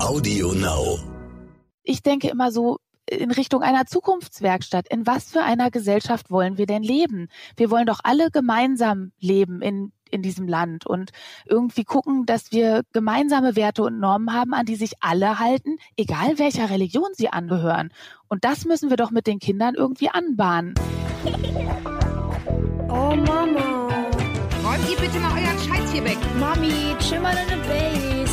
Audio Now. Ich denke immer so, in Richtung einer Zukunftswerkstatt. In was für einer Gesellschaft wollen wir denn leben? Wir wollen doch alle gemeinsam leben in in diesem Land und irgendwie gucken, dass wir gemeinsame Werte und Normen haben, an die sich alle halten, egal welcher Religion sie angehören. Und das müssen wir doch mit den Kindern irgendwie anbahnen. Oh Mama. Räumt ihr bitte mal euren Scheiß hier weg. Mami, chill mal deine Base.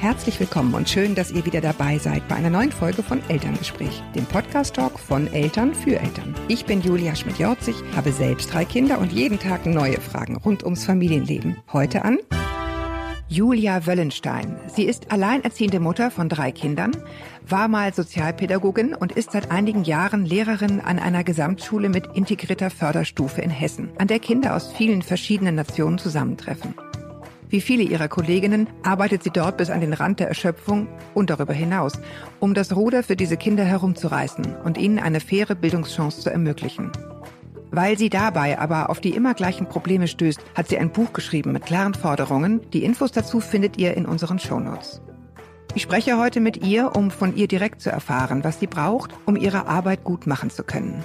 Herzlich willkommen und schön, dass ihr wieder dabei seid bei einer neuen Folge von Elterngespräch, dem Podcast-Talk von Eltern für Eltern. Ich bin Julia Schmidt-Jorzig, habe selbst drei Kinder und jeden Tag neue Fragen rund ums Familienleben. Heute an Julia Wöllenstein. Sie ist alleinerziehende Mutter von drei Kindern, war mal Sozialpädagogin und ist seit einigen Jahren Lehrerin an einer Gesamtschule mit integrierter Förderstufe in Hessen, an der Kinder aus vielen verschiedenen Nationen zusammentreffen. Wie viele ihrer Kolleginnen arbeitet sie dort bis an den Rand der Erschöpfung und darüber hinaus, um das Ruder für diese Kinder herumzureißen und ihnen eine faire Bildungschance zu ermöglichen. Weil sie dabei aber auf die immer gleichen Probleme stößt, hat sie ein Buch geschrieben mit klaren Forderungen. Die Infos dazu findet ihr in unseren Shownotes. Ich spreche heute mit ihr, um von ihr direkt zu erfahren, was sie braucht, um ihre Arbeit gut machen zu können.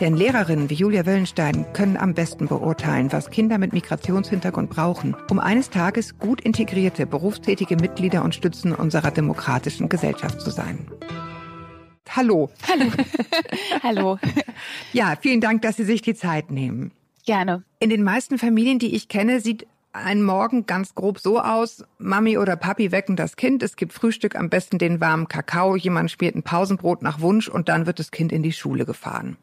Denn Lehrerinnen wie Julia Wellenstein können am besten beurteilen, was Kinder mit Migrationshintergrund brauchen, um eines Tages gut integrierte, berufstätige Mitglieder und Stützen unserer demokratischen Gesellschaft zu sein. Hallo. Hallo. Hallo. Ja, vielen Dank, dass Sie sich die Zeit nehmen. Gerne. In den meisten Familien, die ich kenne, sieht ein Morgen ganz grob so aus. Mami oder Papi wecken das Kind, es gibt Frühstück, am besten den warmen Kakao, jemand spielt ein Pausenbrot nach Wunsch und dann wird das Kind in die Schule gefahren.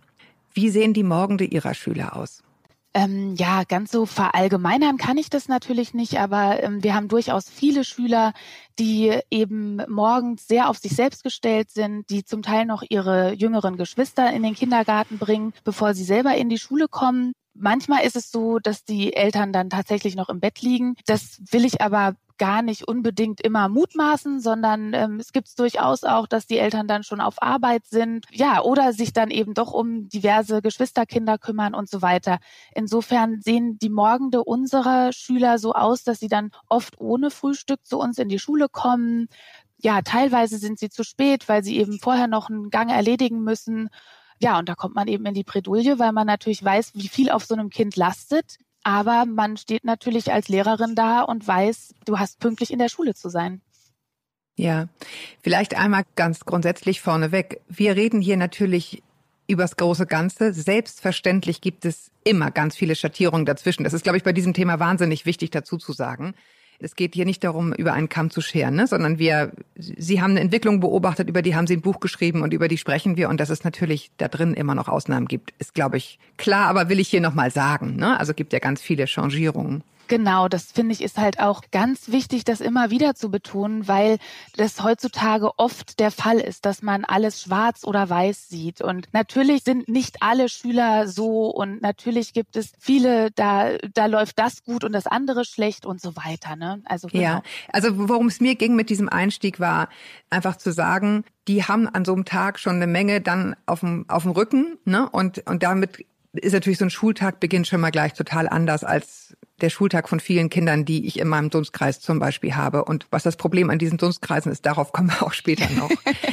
Wie sehen die Morgende Ihrer Schüler aus? Ähm, ja, ganz so verallgemeinern kann ich das natürlich nicht, aber ähm, wir haben durchaus viele Schüler, die eben morgens sehr auf sich selbst gestellt sind, die zum Teil noch ihre jüngeren Geschwister in den Kindergarten bringen, bevor sie selber in die Schule kommen. Manchmal ist es so, dass die Eltern dann tatsächlich noch im Bett liegen. Das will ich aber gar nicht unbedingt immer mutmaßen, sondern ähm, es gibt es durchaus auch, dass die Eltern dann schon auf Arbeit sind, ja, oder sich dann eben doch um diverse Geschwisterkinder kümmern und so weiter. Insofern sehen die Morgende unserer Schüler so aus, dass sie dann oft ohne Frühstück zu uns in die Schule kommen. Ja, teilweise sind sie zu spät, weil sie eben vorher noch einen Gang erledigen müssen. Ja, und da kommt man eben in die Bredouille, weil man natürlich weiß, wie viel auf so einem Kind lastet. Aber man steht natürlich als Lehrerin da und weiß, du hast pünktlich in der Schule zu sein. Ja, vielleicht einmal ganz grundsätzlich vorneweg. Wir reden hier natürlich übers große Ganze. Selbstverständlich gibt es immer ganz viele Schattierungen dazwischen. Das ist, glaube ich, bei diesem Thema wahnsinnig wichtig dazu zu sagen. Es geht hier nicht darum, über einen Kamm zu scheren, ne? sondern wir, Sie haben eine Entwicklung beobachtet, über die haben Sie ein Buch geschrieben und über die sprechen wir. Und dass es natürlich da drin immer noch Ausnahmen gibt, ist, glaube ich, klar, aber will ich hier nochmal sagen. Ne? Also gibt ja ganz viele Changierungen. Genau, das finde ich ist halt auch ganz wichtig, das immer wieder zu betonen, weil das heutzutage oft der Fall ist, dass man alles schwarz oder weiß sieht. Und natürlich sind nicht alle Schüler so und natürlich gibt es viele, da, da läuft das gut und das andere schlecht und so weiter. Ne? Also genau. Ja, also worum es mir ging mit diesem Einstieg war, einfach zu sagen, die haben an so einem Tag schon eine Menge dann auf dem, auf dem Rücken, ne? Und, und damit ist natürlich so ein Schultag beginnt schon mal gleich total anders als der Schultag von vielen Kindern, die ich in meinem Dunstkreis zum Beispiel habe. Und was das Problem an diesen Dunstkreisen ist, darauf kommen wir auch später noch.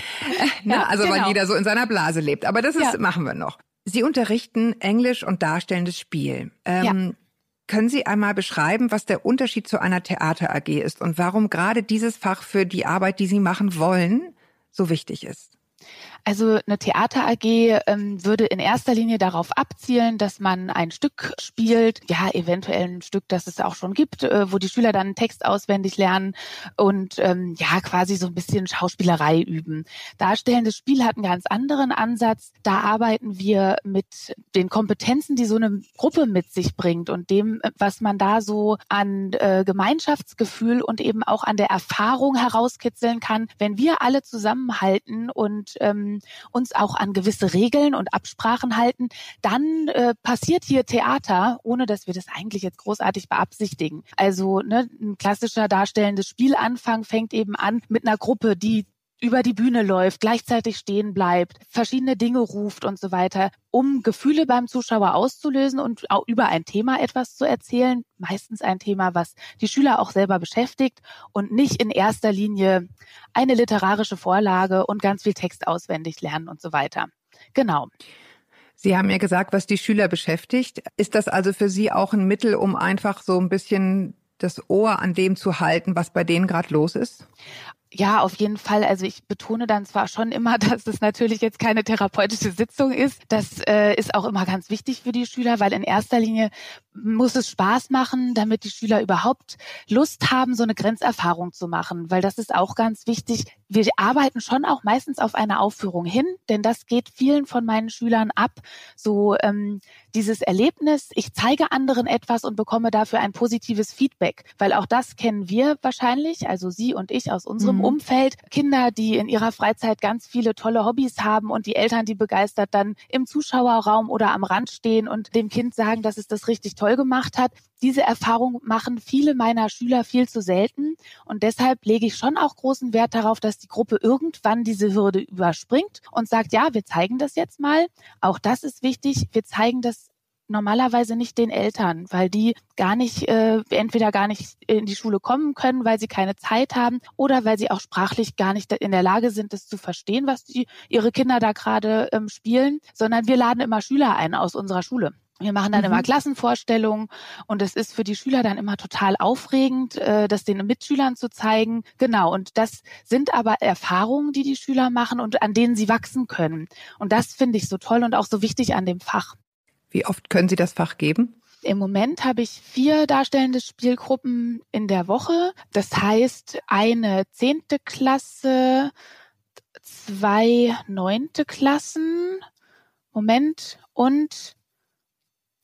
ja, also genau. weil jeder so in seiner Blase lebt. Aber das ist, ja. machen wir noch. Sie unterrichten Englisch und darstellendes Spiel. Ähm, ja. Können Sie einmal beschreiben, was der Unterschied zu einer Theater AG ist und warum gerade dieses Fach für die Arbeit, die Sie machen wollen, so wichtig ist? Also eine Theater AG ähm, würde in erster Linie darauf abzielen, dass man ein Stück spielt, ja eventuell ein Stück, das es auch schon gibt, äh, wo die Schüler dann einen Text auswendig lernen und ähm, ja quasi so ein bisschen Schauspielerei üben. Darstellendes Spiel hat einen ganz anderen Ansatz. Da arbeiten wir mit den Kompetenzen, die so eine Gruppe mit sich bringt und dem, was man da so an äh, Gemeinschaftsgefühl und eben auch an der Erfahrung herauskitzeln kann, wenn wir alle zusammenhalten und ähm, uns auch an gewisse Regeln und Absprachen halten, dann äh, passiert hier Theater, ohne dass wir das eigentlich jetzt großartig beabsichtigen. Also ne, ein klassischer darstellendes Spielanfang fängt eben an mit einer Gruppe, die über die Bühne läuft, gleichzeitig stehen bleibt, verschiedene Dinge ruft und so weiter, um Gefühle beim Zuschauer auszulösen und auch über ein Thema etwas zu erzählen. Meistens ein Thema, was die Schüler auch selber beschäftigt und nicht in erster Linie eine literarische Vorlage und ganz viel Text auswendig lernen und so weiter. Genau. Sie haben ja gesagt, was die Schüler beschäftigt. Ist das also für Sie auch ein Mittel, um einfach so ein bisschen das Ohr an dem zu halten, was bei denen gerade los ist? Ja, auf jeden Fall. Also ich betone dann zwar schon immer, dass es natürlich jetzt keine therapeutische Sitzung ist. Das äh, ist auch immer ganz wichtig für die Schüler, weil in erster Linie muss es Spaß machen, damit die Schüler überhaupt Lust haben, so eine Grenzerfahrung zu machen. Weil das ist auch ganz wichtig. Wir arbeiten schon auch meistens auf eine Aufführung hin, denn das geht vielen von meinen Schülern ab. So ähm, dieses Erlebnis, ich zeige anderen etwas und bekomme dafür ein positives Feedback. Weil auch das kennen wir wahrscheinlich, also Sie und ich aus unserem mhm. Umfeld. Kinder, die in ihrer Freizeit ganz viele tolle Hobbys haben und die Eltern, die begeistert dann im Zuschauerraum oder am Rand stehen und dem Kind sagen, dass es das richtig toll toll gemacht hat. Diese Erfahrung machen viele meiner Schüler viel zu selten. Und deshalb lege ich schon auch großen Wert darauf, dass die Gruppe irgendwann diese Hürde überspringt und sagt, ja, wir zeigen das jetzt mal. Auch das ist wichtig. Wir zeigen das normalerweise nicht den Eltern, weil die gar nicht, äh, entweder gar nicht in die Schule kommen können, weil sie keine Zeit haben oder weil sie auch sprachlich gar nicht in der Lage sind, das zu verstehen, was die, ihre Kinder da gerade ähm, spielen, sondern wir laden immer Schüler ein aus unserer Schule. Wir machen dann mhm. immer Klassenvorstellungen und es ist für die Schüler dann immer total aufregend, äh, das den Mitschülern zu zeigen. Genau, und das sind aber Erfahrungen, die die Schüler machen und an denen sie wachsen können. Und das finde ich so toll und auch so wichtig an dem Fach. Wie oft können Sie das Fach geben? Im Moment habe ich vier darstellende Spielgruppen in der Woche. Das heißt, eine zehnte Klasse, zwei neunte Klassen, Moment, und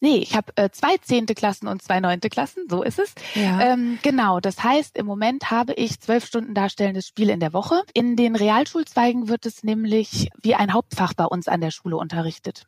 Nee, ich habe äh, zwei zehnte Klassen und zwei neunte Klassen, so ist es. Ja. Ähm, genau, das heißt, im Moment habe ich zwölf Stunden darstellendes Spiel in der Woche. In den Realschulzweigen wird es nämlich wie ein Hauptfach bei uns an der Schule unterrichtet.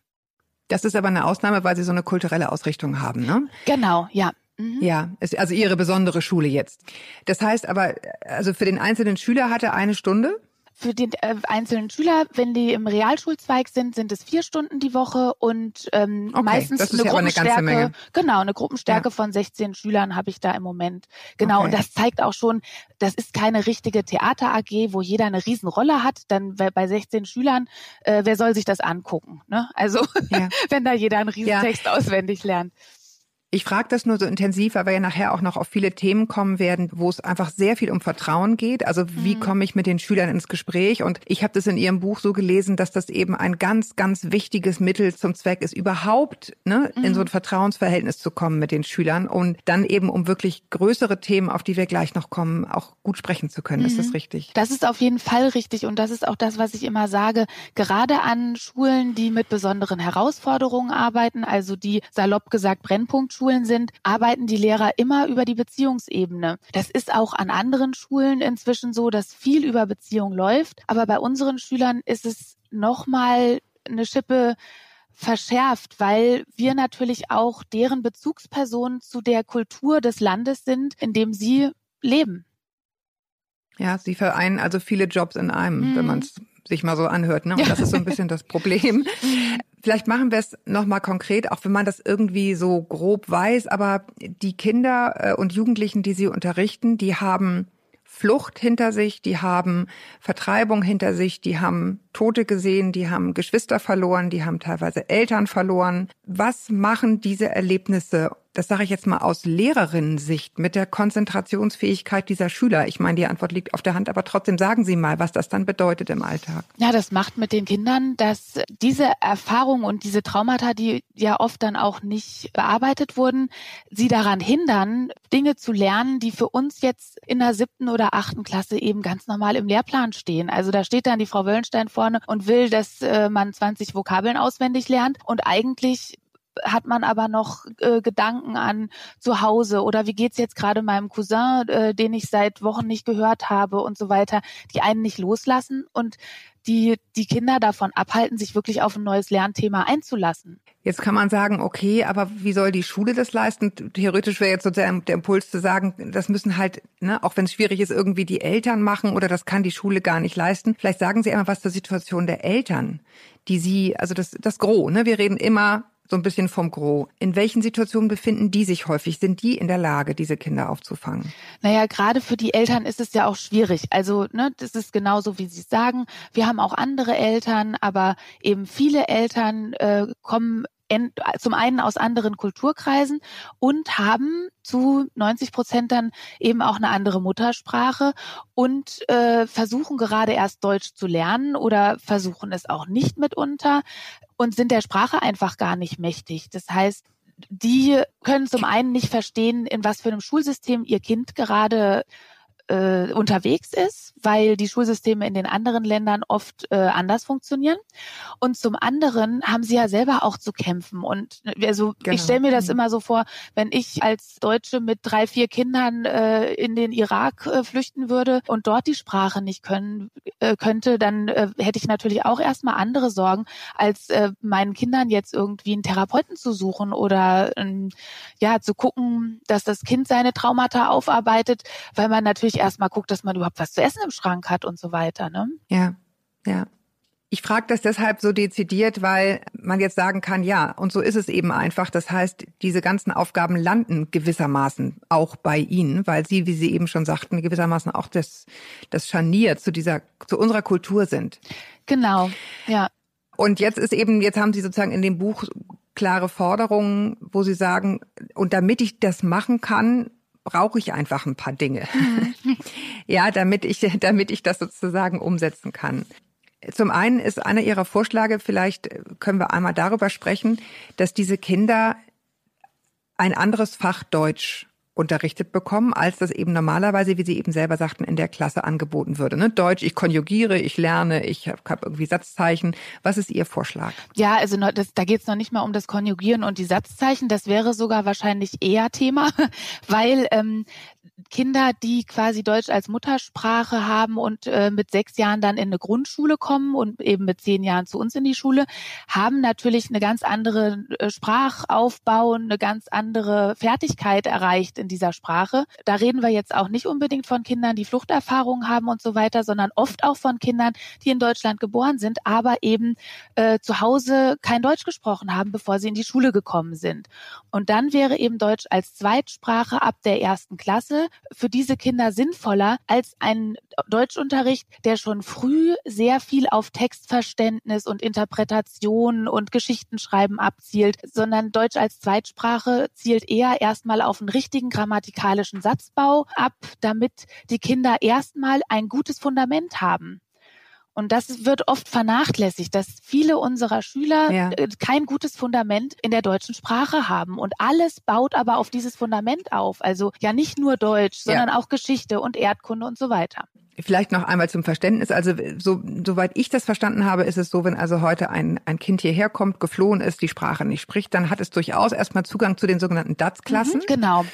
Das ist aber eine Ausnahme, weil Sie so eine kulturelle Ausrichtung haben, ne? Genau, ja. Mhm. Ja, ist also Ihre besondere Schule jetzt. Das heißt aber, also für den einzelnen Schüler hat er eine Stunde? Für den äh, einzelnen Schüler, wenn die im Realschulzweig sind, sind es vier Stunden die Woche und ähm, okay, meistens das ist eine ja Gruppenstärke. Eine ganze Menge. Genau, eine Gruppenstärke ja. von 16 Schülern habe ich da im Moment. Genau, okay. und das zeigt auch schon, das ist keine richtige Theater AG, wo jeder eine Riesenrolle hat. Dann bei 16 Schülern, äh, wer soll sich das angucken? Ne? Also ja. wenn da jeder einen Riesentext auswendig lernt. Ich frage das nur so intensiv, weil wir ja nachher auch noch auf viele Themen kommen werden, wo es einfach sehr viel um Vertrauen geht. Also wie mhm. komme ich mit den Schülern ins Gespräch? Und ich habe das in Ihrem Buch so gelesen, dass das eben ein ganz, ganz wichtiges Mittel zum Zweck ist, überhaupt ne, mhm. in so ein Vertrauensverhältnis zu kommen mit den Schülern und dann eben um wirklich größere Themen, auf die wir gleich noch kommen, auch gut sprechen zu können. Mhm. Ist das mhm. richtig? Das ist auf jeden Fall richtig und das ist auch das, was ich immer sage. Gerade an Schulen, die mit besonderen Herausforderungen arbeiten, also die salopp gesagt Brennpunktschulen, Schulen sind, arbeiten die Lehrer immer über die Beziehungsebene. Das ist auch an anderen Schulen inzwischen so, dass viel über Beziehung läuft. Aber bei unseren Schülern ist es nochmal eine Schippe verschärft, weil wir natürlich auch deren Bezugspersonen zu der Kultur des Landes sind, in dem sie leben. Ja, sie vereinen also viele Jobs in einem, mhm. wenn man es sich mal so anhört. Ne? Und das ist so ein bisschen das Problem. Vielleicht machen wir es nochmal konkret, auch wenn man das irgendwie so grob weiß, aber die Kinder äh, und Jugendlichen, die Sie unterrichten, die haben Flucht hinter sich, die haben Vertreibung hinter sich, die haben Tote gesehen, die haben Geschwister verloren, die haben teilweise Eltern verloren. Was machen diese Erlebnisse das sage ich jetzt mal aus Lehrerinnensicht, mit der Konzentrationsfähigkeit dieser Schüler? Ich meine, die Antwort liegt auf der Hand, aber trotzdem sagen Sie mal, was das dann bedeutet im Alltag. Ja, das macht mit den Kindern, dass diese Erfahrung und diese Traumata, die ja oft dann auch nicht bearbeitet wurden, sie daran hindern, Dinge zu lernen, die für uns jetzt in der siebten oder achten Klasse eben ganz normal im Lehrplan stehen. Also da steht dann die Frau Wöllenstein vorne und will, dass äh, man 20 Vokabeln auswendig lernt. Und eigentlich hat man aber noch äh, Gedanken an zu Hause. Oder wie geht's jetzt gerade meinem Cousin, äh, den ich seit Wochen nicht gehört habe und so weiter, die einen nicht loslassen. Und die die Kinder davon abhalten, sich wirklich auf ein neues Lernthema einzulassen. Jetzt kann man sagen, okay, aber wie soll die Schule das leisten? Theoretisch wäre jetzt sozusagen der Impuls zu sagen, das müssen halt, ne, auch wenn es schwierig ist, irgendwie die Eltern machen oder das kann die Schule gar nicht leisten. Vielleicht sagen Sie einmal was zur Situation der Eltern, die Sie, also das, das Gros, ne? Wir reden immer so ein bisschen vom Gros. In welchen Situationen befinden die sich häufig? Sind die in der Lage, diese Kinder aufzufangen? Naja, gerade für die Eltern ist es ja auch schwierig. Also, ne, das ist genauso, wie Sie sagen. Wir haben auch andere Eltern, aber eben viele Eltern äh, kommen zum einen aus anderen Kulturkreisen und haben zu 90 Prozent dann eben auch eine andere Muttersprache und äh, versuchen gerade erst Deutsch zu lernen oder versuchen es auch nicht mitunter und sind der Sprache einfach gar nicht mächtig. Das heißt, die können zum einen nicht verstehen, in was für einem Schulsystem ihr Kind gerade äh, unterwegs ist, weil die Schulsysteme in den anderen Ländern oft äh, anders funktionieren. Und zum anderen haben sie ja selber auch zu kämpfen. Und äh, also genau. ich stelle mir das mhm. immer so vor, wenn ich als Deutsche mit drei, vier Kindern äh, in den Irak äh, flüchten würde und dort die Sprache nicht können äh, könnte, dann äh, hätte ich natürlich auch erstmal andere Sorgen, als äh, meinen Kindern jetzt irgendwie einen Therapeuten zu suchen oder äh, ja zu gucken, dass das Kind seine Traumata aufarbeitet, weil man natürlich natürlich erstmal guckt, dass man überhaupt was zu essen im Schrank hat und so weiter. Ne? Ja, ja. Ich frage das deshalb so dezidiert, weil man jetzt sagen kann, ja, und so ist es eben einfach. Das heißt, diese ganzen Aufgaben landen gewissermaßen auch bei Ihnen, weil Sie, wie Sie eben schon sagten, gewissermaßen auch das, das Scharnier zu dieser, zu unserer Kultur sind. Genau, ja. Und jetzt ist eben, jetzt haben Sie sozusagen in dem Buch klare Forderungen, wo Sie sagen, und damit ich das machen kann, brauche ich einfach ein paar Dinge. Mhm. ja, damit ich, damit ich das sozusagen umsetzen kann. Zum einen ist einer Ihrer Vorschläge, vielleicht können wir einmal darüber sprechen, dass diese Kinder ein anderes Fach Deutsch unterrichtet bekommen, als das eben normalerweise, wie Sie eben selber sagten, in der Klasse angeboten würde. Ne? Deutsch, ich konjugiere, ich lerne, ich habe hab irgendwie Satzzeichen. Was ist Ihr Vorschlag? Ja, also das, da geht es noch nicht mal um das Konjugieren und die Satzzeichen. Das wäre sogar wahrscheinlich eher Thema, weil ähm, Kinder, die quasi Deutsch als Muttersprache haben und äh, mit sechs Jahren dann in eine Grundschule kommen und eben mit zehn Jahren zu uns in die Schule, haben natürlich eine ganz andere äh, Sprachaufbau, eine ganz andere Fertigkeit erreicht in dieser Sprache. Da reden wir jetzt auch nicht unbedingt von Kindern, die Fluchterfahrungen haben und so weiter, sondern oft auch von Kindern, die in Deutschland geboren sind, aber eben äh, zu Hause kein Deutsch gesprochen haben, bevor sie in die Schule gekommen sind. Und dann wäre eben Deutsch als Zweitsprache ab der ersten Klasse für diese Kinder sinnvoller als ein Deutschunterricht, der schon früh sehr viel auf Textverständnis und Interpretation und Geschichtenschreiben abzielt, sondern Deutsch als Zweitsprache zielt eher erstmal auf einen richtigen grammatikalischen Satzbau ab, damit die Kinder erstmal ein gutes Fundament haben. Und das wird oft vernachlässigt, dass viele unserer Schüler ja. Äh, kein gutes Fundament in der deutschen Sprache haben. Und alles baut aber auf dieses Fundament auf. Also ja nicht nur Deutsch, sondern ja. auch Geschichte und Erdkunde und so weiter. Vielleicht noch einmal zum Verständnis. Also so, soweit ich das verstanden habe, ist es so, wenn also heute ein, ein Kind hierher kommt, geflohen ist, die Sprache nicht spricht, dann hat es durchaus erstmal Zugang zu den sogenannten DATS-Klassen. Mhm, genau.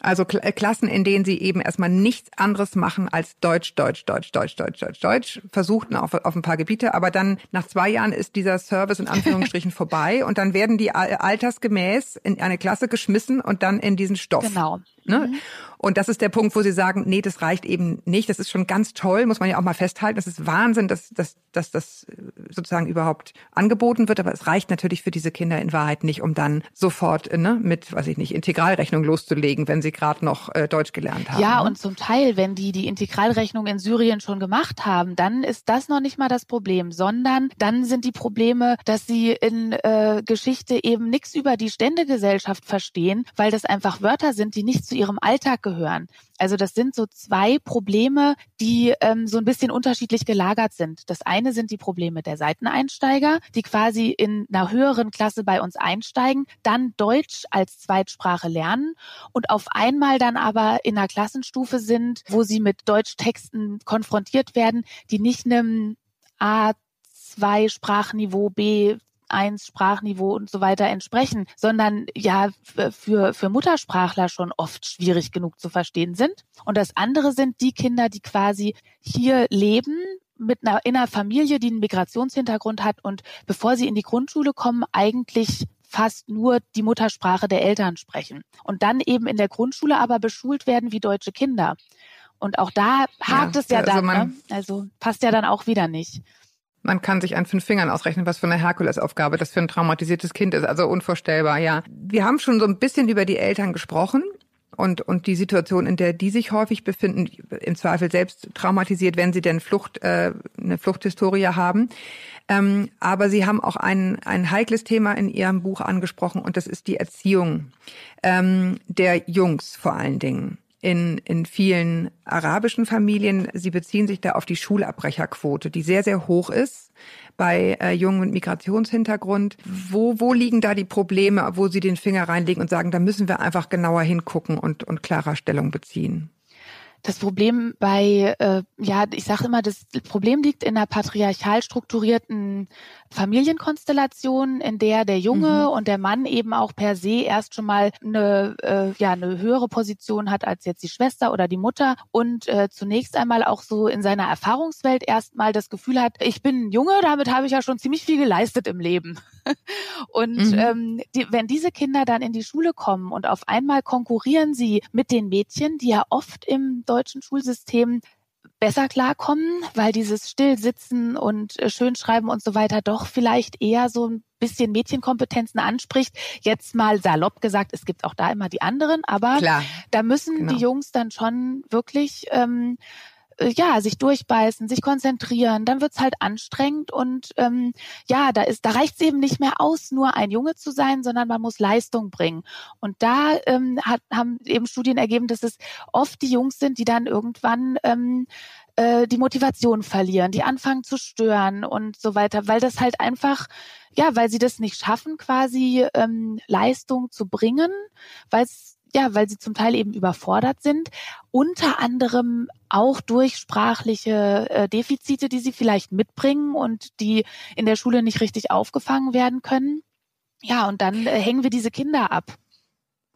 Also äh, Klassen, in denen sie eben erstmal nichts anderes machen als Deutsch, Deutsch, Deutsch, Deutsch, Deutsch, Deutsch, Deutsch, versuchten auf, auf ein paar Gebiete, aber dann nach zwei Jahren ist dieser Service in Anführungsstrichen vorbei und dann werden die altersgemäß in eine Klasse geschmissen und dann in diesen Stoff. Genau. Ne? Mhm. Und das ist der Punkt, wo Sie sagen, nee, das reicht eben nicht. Das ist schon ganz toll, muss man ja auch mal festhalten. Das ist Wahnsinn, dass, dass, dass das sozusagen überhaupt angeboten wird. Aber es reicht natürlich für diese Kinder in Wahrheit nicht, um dann sofort ne, mit, weiß ich nicht, Integralrechnung loszulegen, wenn sie gerade noch äh, Deutsch gelernt haben. Ja, ne? und zum Teil, wenn die die Integralrechnung in Syrien schon gemacht haben, dann ist das noch nicht mal das Problem, sondern dann sind die Probleme, dass sie in äh, Geschichte eben nichts über die Ständegesellschaft verstehen, weil das einfach Wörter sind, die nicht zu ihrem Alltag gehören. Also das sind so zwei Probleme, die ähm, so ein bisschen unterschiedlich gelagert sind. Das eine sind die Probleme der Seiteneinsteiger, die quasi in einer höheren Klasse bei uns einsteigen, dann Deutsch als Zweitsprache lernen und auf einmal dann aber in einer Klassenstufe sind, wo sie mit Deutschtexten konfrontiert werden, die nicht einem A2 Sprachniveau B 1 Sprachniveau und so weiter entsprechen, sondern ja für, für Muttersprachler schon oft schwierig genug zu verstehen sind. Und das andere sind die Kinder, die quasi hier leben, mit einer, in einer Familie, die einen Migrationshintergrund hat und bevor sie in die Grundschule kommen, eigentlich fast nur die Muttersprache der Eltern sprechen und dann eben in der Grundschule aber beschult werden wie deutsche Kinder. Und auch da hakt ja, es ja also dann, ne? also passt ja dann auch wieder nicht. Man kann sich an fünf Fingern ausrechnen, was für eine Herkulesaufgabe das für ein traumatisiertes Kind ist. Also unvorstellbar, ja. Wir haben schon so ein bisschen über die Eltern gesprochen und, und die Situation, in der die sich häufig befinden, im Zweifel selbst traumatisiert, wenn sie denn Flucht, äh, eine Fluchthistorie haben. Ähm, aber sie haben auch ein, ein heikles Thema in ihrem Buch angesprochen und das ist die Erziehung ähm, der Jungs vor allen Dingen in, in vielen arabischen Familien. Sie beziehen sich da auf die Schulabbrecherquote, die sehr, sehr hoch ist bei äh, Jungen mit Migrationshintergrund. Wo, wo liegen da die Probleme, wo Sie den Finger reinlegen und sagen, da müssen wir einfach genauer hingucken und, und klarer Stellung beziehen? Das Problem bei, äh, ja, ich sage immer, das Problem liegt in einer patriarchal strukturierten Familienkonstellation, in der der Junge mhm. und der Mann eben auch per se erst schon mal eine, äh, ja, eine höhere Position hat als jetzt die Schwester oder die Mutter und äh, zunächst einmal auch so in seiner Erfahrungswelt erstmal das Gefühl hat, ich bin ein Junge, damit habe ich ja schon ziemlich viel geleistet im Leben. und mhm. ähm, die, wenn diese Kinder dann in die Schule kommen und auf einmal konkurrieren sie mit den Mädchen, die ja oft im deutschen Schulsystem besser klarkommen, weil dieses Stillsitzen und äh, Schönschreiben und so weiter doch vielleicht eher so ein bisschen Mädchenkompetenzen anspricht. Jetzt mal salopp gesagt, es gibt auch da immer die anderen, aber Klar. da müssen genau. die Jungs dann schon wirklich ähm, äh, ja, sich durchbeißen, sich konzentrieren, dann wird's halt anstrengend und ähm, ja, da ist, da reicht's eben nicht mehr aus, nur ein Junge zu sein, sondern man muss Leistung bringen. Und da ähm, hat, haben eben Studien ergeben, dass es oft die Jungs sind, die dann irgendwann ähm, äh, die Motivation verlieren, die anfangen zu stören und so weiter, weil das halt einfach ja, weil sie das nicht schaffen, quasi ähm, Leistung zu bringen, weil es ja, weil sie zum Teil eben überfordert sind, unter anderem auch durch sprachliche äh, Defizite, die sie vielleicht mitbringen und die in der Schule nicht richtig aufgefangen werden können. Ja, und dann äh, hängen wir diese Kinder ab.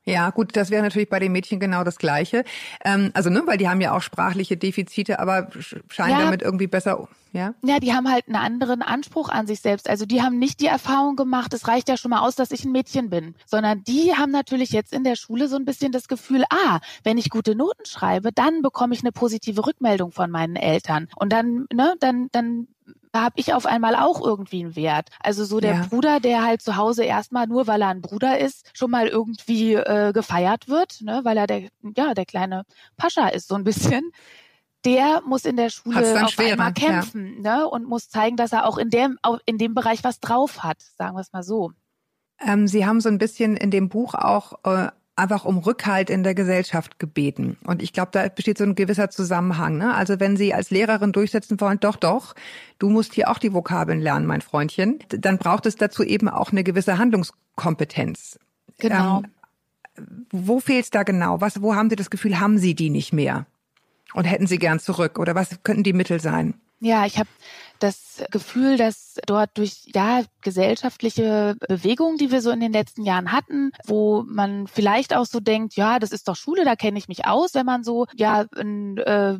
Ja, gut, das wäre natürlich bei den Mädchen genau das Gleiche. Ähm, also, ne, weil die haben ja auch sprachliche Defizite, aber scheinen ja. damit irgendwie besser, ja? Ja, die haben halt einen anderen Anspruch an sich selbst. Also, die haben nicht die Erfahrung gemacht, es reicht ja schon mal aus, dass ich ein Mädchen bin, sondern die haben natürlich jetzt in der Schule so ein bisschen das Gefühl, ah, wenn ich gute Noten schreibe, dann bekomme ich eine positive Rückmeldung von meinen Eltern. Und dann, ne, dann, dann habe ich auf einmal auch irgendwie einen Wert. Also so der ja. Bruder, der halt zu Hause erstmal nur, weil er ein Bruder ist, schon mal irgendwie äh, gefeiert wird, ne, weil er der, ja, der kleine Pascha ist so ein bisschen. Der muss in der Schule auf schwerer, einmal kämpfen ja. ne, und muss zeigen, dass er auch in dem, auch in dem Bereich was drauf hat, sagen wir es mal so. Ähm, Sie haben so ein bisschen in dem Buch auch äh, einfach um Rückhalt in der Gesellschaft gebeten. Und ich glaube, da besteht so ein gewisser Zusammenhang. Ne? Also wenn Sie als Lehrerin durchsetzen wollen, doch, doch, du musst hier auch die Vokabeln lernen, mein Freundchen, dann braucht es dazu eben auch eine gewisse Handlungskompetenz. Genau. Ähm, wo fehlt es da genau? Was, wo haben Sie das Gefühl, haben Sie die nicht mehr? Und hätten Sie gern zurück? Oder was könnten die Mittel sein? Ja, ich habe das Gefühl, dass dort durch ja gesellschaftliche Bewegungen, die wir so in den letzten Jahren hatten, wo man vielleicht auch so denkt, ja, das ist doch Schule, da kenne ich mich aus, wenn man so ja ein äh,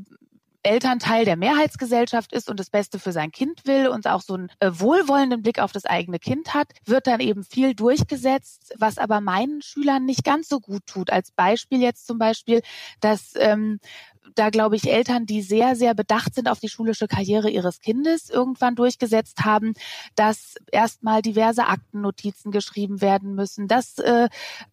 Elternteil der Mehrheitsgesellschaft ist und das Beste für sein Kind will und auch so einen äh, wohlwollenden Blick auf das eigene Kind hat, wird dann eben viel durchgesetzt, was aber meinen Schülern nicht ganz so gut tut. Als Beispiel jetzt zum Beispiel, dass ähm, da glaube ich Eltern, die sehr, sehr bedacht sind auf die schulische Karriere ihres Kindes, irgendwann durchgesetzt haben, dass erstmal diverse Aktennotizen geschrieben werden müssen, dass äh,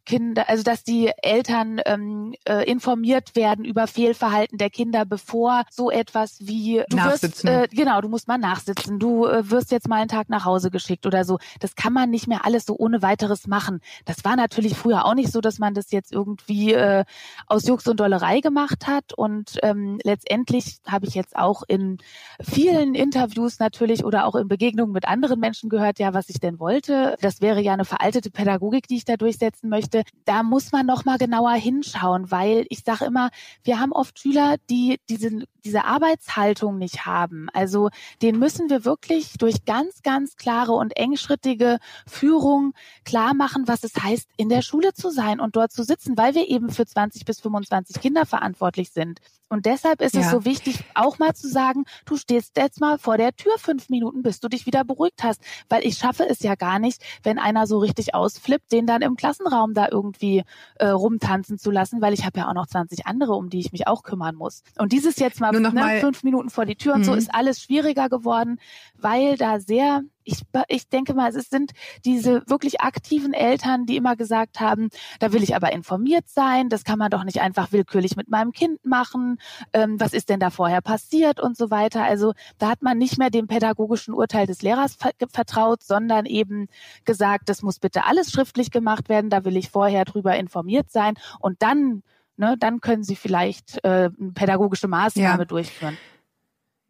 Kinder, also dass die Eltern ähm, äh, informiert werden über Fehlverhalten der Kinder, bevor so etwas wie du wirst, äh, genau, du musst mal nachsitzen, du äh, wirst jetzt mal einen Tag nach Hause geschickt oder so. Das kann man nicht mehr alles so ohne weiteres machen. Das war natürlich früher auch nicht so, dass man das jetzt irgendwie äh, aus Jux und Dollerei gemacht hat und und ähm, letztendlich habe ich jetzt auch in vielen Interviews natürlich oder auch in Begegnungen mit anderen Menschen gehört, ja, was ich denn wollte. Das wäre ja eine veraltete Pädagogik, die ich da durchsetzen möchte. Da muss man noch mal genauer hinschauen, weil ich sage immer, wir haben oft Schüler, die diese, diese Arbeitshaltung nicht haben. Also den müssen wir wirklich durch ganz, ganz klare und engschrittige Führung klar machen, was es heißt, in der Schule zu sein und dort zu sitzen, weil wir eben für 20 bis 25 Kinder verantwortlich sind. Und deshalb ist ja. es so wichtig, auch mal zu sagen, du stehst jetzt mal vor der Tür fünf Minuten, bis du dich wieder beruhigt hast. Weil ich schaffe es ja gar nicht, wenn einer so richtig ausflippt, den dann im Klassenraum da irgendwie äh, rumtanzen zu lassen, weil ich habe ja auch noch 20 andere, um die ich mich auch kümmern muss. Und dieses jetzt mal, ne, mal fünf Minuten vor die Tür und so mhm. ist alles schwieriger geworden, weil da sehr ich, ich denke mal, es sind diese wirklich aktiven Eltern, die immer gesagt haben, da will ich aber informiert sein, das kann man doch nicht einfach willkürlich mit meinem Kind machen, ähm, was ist denn da vorher passiert und so weiter. Also da hat man nicht mehr dem pädagogischen Urteil des Lehrers vertraut, sondern eben gesagt, das muss bitte alles schriftlich gemacht werden, da will ich vorher drüber informiert sein und dann, ne, dann können Sie vielleicht äh, eine pädagogische Maßnahme ja. durchführen.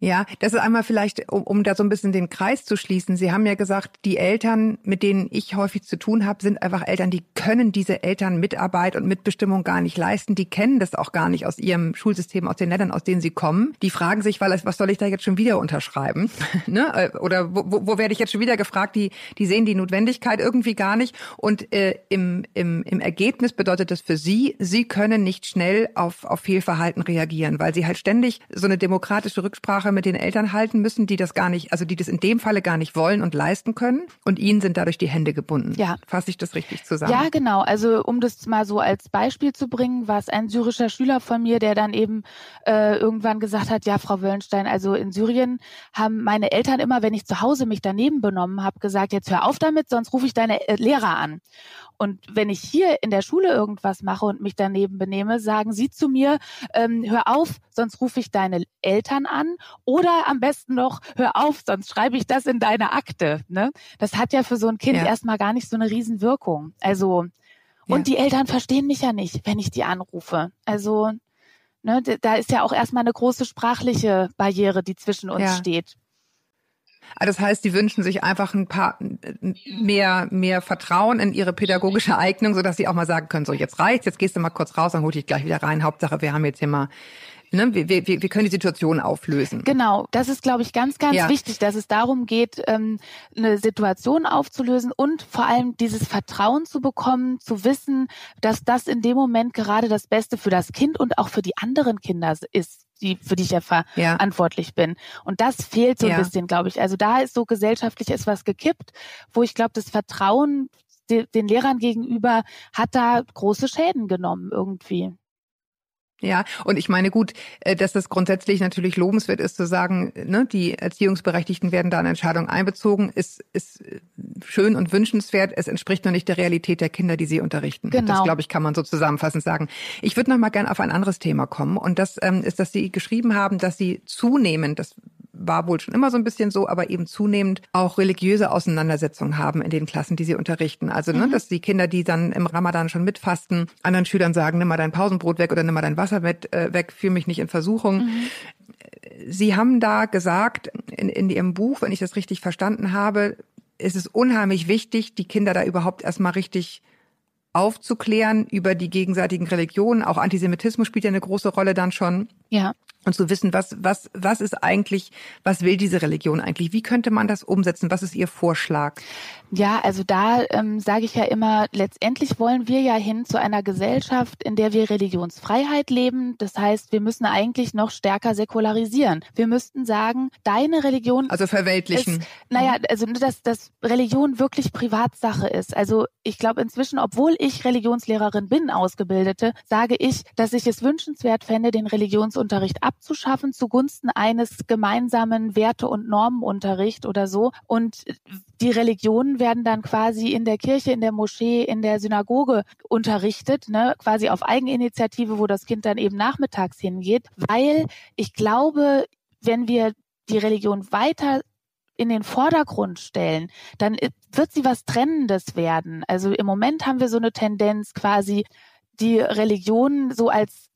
Ja, das ist einmal vielleicht, um, um da so ein bisschen den Kreis zu schließen. Sie haben ja gesagt, die Eltern, mit denen ich häufig zu tun habe, sind einfach Eltern, die können diese Eltern Mitarbeit und Mitbestimmung gar nicht leisten. Die kennen das auch gar nicht aus ihrem Schulsystem, aus den Ländern, aus denen sie kommen. Die fragen sich, weil was soll ich da jetzt schon wieder unterschreiben? ne? Oder wo, wo, wo werde ich jetzt schon wieder gefragt? Die, die sehen die Notwendigkeit irgendwie gar nicht. Und äh, im, im, im Ergebnis bedeutet das für sie, sie können nicht schnell auf, auf Fehlverhalten reagieren, weil sie halt ständig so eine demokratische Rücksprache Rücksprache mit den Eltern halten müssen, die das gar nicht, also die das in dem Falle gar nicht wollen und leisten können. Und ihnen sind dadurch die Hände gebunden. Ja. Fasse ich das richtig zusammen? Ja, genau. Also um das mal so als Beispiel zu bringen, war es ein syrischer Schüler von mir, der dann eben äh, irgendwann gesagt hat, ja, Frau Wöllenstein, also in Syrien haben meine Eltern immer, wenn ich zu Hause mich daneben benommen habe, gesagt, jetzt hör auf damit, sonst rufe ich deine äh, Lehrer an. Und wenn ich hier in der Schule irgendwas mache und mich daneben benehme, sagen sie zu mir, ähm, hör auf, sonst rufe ich deine Eltern an. Oder am besten noch, hör auf, sonst schreibe ich das in deine Akte. Ne? Das hat ja für so ein Kind ja. erstmal gar nicht so eine Riesenwirkung. Also, und ja. die Eltern verstehen mich ja nicht, wenn ich die anrufe. Also, ne, da ist ja auch erstmal eine große sprachliche Barriere, die zwischen uns ja. steht. Ah, das heißt, die wünschen sich einfach ein paar mehr mehr Vertrauen in ihre pädagogische Eignung, sodass sie auch mal sagen können: So, jetzt reicht's, jetzt gehst du mal kurz raus, dann hol dich gleich wieder rein. Hauptsache, wir haben jetzt hier mal Ne, wir, wir, wir können die Situation auflösen. Genau, das ist, glaube ich, ganz, ganz ja. wichtig, dass es darum geht, ähm, eine Situation aufzulösen und vor allem dieses Vertrauen zu bekommen, zu wissen, dass das in dem Moment gerade das Beste für das Kind und auch für die anderen Kinder ist die, für die ich ja verantwortlich bin. Und das fehlt so ein bisschen, glaube ich. Also da ist so gesellschaftlich etwas gekippt, wo ich glaube, das Vertrauen den Lehrern gegenüber hat da große Schäden genommen irgendwie. Ja, und ich meine gut, äh, dass das grundsätzlich natürlich lobenswert ist zu sagen, ne, die Erziehungsberechtigten werden da in Entscheidungen einbezogen, ist, ist schön und wünschenswert. Es entspricht noch nicht der Realität der Kinder, die sie unterrichten. Genau. Das, glaube ich, kann man so zusammenfassend sagen. Ich würde noch mal gern auf ein anderes Thema kommen. Und das ähm, ist, dass Sie geschrieben haben, dass Sie zunehmend, das war wohl schon immer so ein bisschen so, aber eben zunehmend auch religiöse Auseinandersetzungen haben in den Klassen, die sie unterrichten. Also, ne, mhm. dass die Kinder, die dann im Ramadan schon mitfasten, anderen Schülern sagen, nimm mal dein Pausenbrot weg oder nimm mal dein Wasser mit, äh, weg, fühl mich nicht in Versuchung. Mhm. Sie haben da gesagt, in, in Ihrem Buch, wenn ich das richtig verstanden habe, ist es unheimlich wichtig, die Kinder da überhaupt erstmal richtig aufzuklären über die gegenseitigen Religionen. Auch Antisemitismus spielt ja eine große Rolle dann schon. Ja und zu wissen, was, was, was ist eigentlich, was will diese Religion eigentlich? Wie könnte man das umsetzen? Was ist Ihr Vorschlag? Ja, also da ähm, sage ich ja immer, letztendlich wollen wir ja hin zu einer Gesellschaft, in der wir Religionsfreiheit leben. Das heißt, wir müssen eigentlich noch stärker säkularisieren. Wir müssten sagen, deine Religion. Also verweltlichen. Ist, naja, also dass, dass Religion wirklich Privatsache ist. Also ich glaube inzwischen, obwohl ich Religionslehrerin bin, ausgebildete, sage ich, dass ich es wünschenswert fände, den Religionsunterricht abzuschaffen zugunsten eines gemeinsamen Werte- und Normenunterricht oder so. Und die Religionen werden dann quasi in der Kirche, in der Moschee, in der Synagoge unterrichtet, ne, quasi auf Eigeninitiative, wo das Kind dann eben nachmittags hingeht, weil ich glaube, wenn wir die Religion weiter in den Vordergrund stellen, dann wird sie was Trennendes werden. Also im Moment haben wir so eine Tendenz quasi, die Religion so als